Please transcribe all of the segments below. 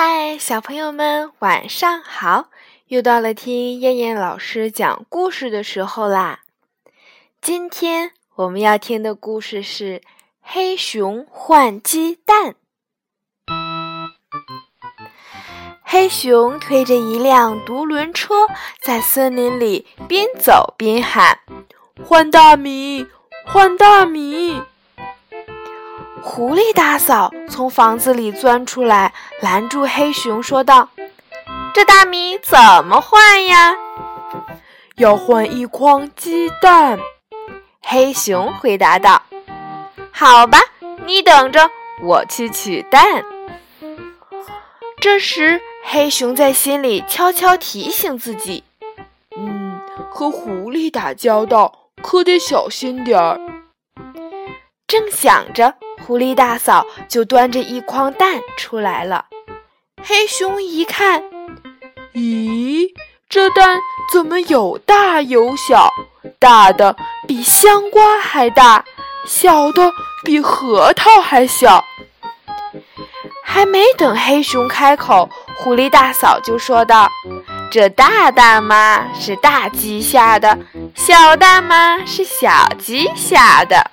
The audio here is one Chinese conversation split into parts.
嗨，小朋友们，晚上好！又到了听燕燕老师讲故事的时候啦。今天我们要听的故事是《黑熊换鸡蛋》。黑熊推着一辆独轮车，在森林里边走边喊：“换大米，换大米！”狐狸大嫂从房子里钻出来，拦住黑熊，说道：“这大米怎么换呀？”“要换一筐鸡蛋。”黑熊回答道。“好吧，你等着，我去取蛋。”这时，黑熊在心里悄悄提醒自己：“嗯，和狐狸打交道可得小心点儿。”正想着。狐狸大嫂就端着一筐蛋出来了。黑熊一看，咦，这蛋怎么有大有小？大的比香瓜还大，小的比核桃还小。还没等黑熊开口，狐狸大嫂就说道：“这大蛋嘛是大鸡下的，小蛋嘛是小鸡下的。”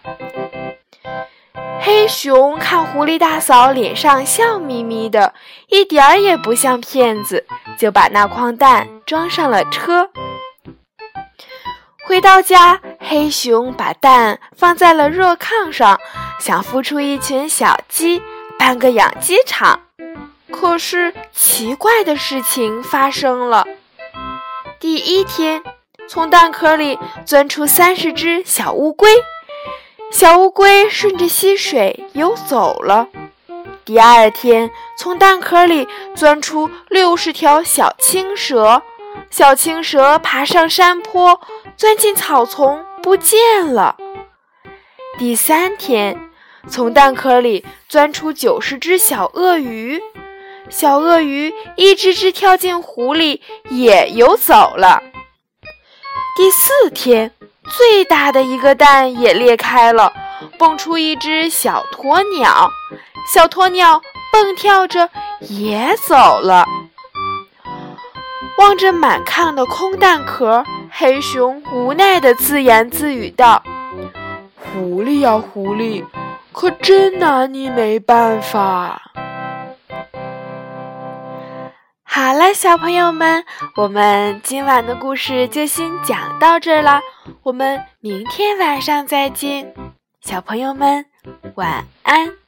黑熊看狐狸大嫂脸上笑眯眯的，一点儿也不像骗子，就把那筐蛋装上了车。回到家，黑熊把蛋放在了热炕上，想孵出一群小鸡，办个养鸡场。可是奇怪的事情发生了：第一天，从蛋壳里钻出三十只小乌龟。小乌龟顺着溪水游走了。第二天，从蛋壳里钻出六十条小青蛇，小青蛇爬上山坡，钻进草丛，不见了。第三天，从蛋壳里钻出九十只小鳄鱼，小鳄鱼一只只跳进湖里，也游走了。第四天。最大的一个蛋也裂开了，蹦出一只小鸵鸟，小鸵鸟蹦跳着也走了。望着满炕的空蛋壳，黑熊无奈地自言自语道：“狐狸呀，狐狸，可真拿你没办法。”小朋友们，我们今晚的故事就先讲到这儿了。我们明天晚上再见，小朋友们晚安。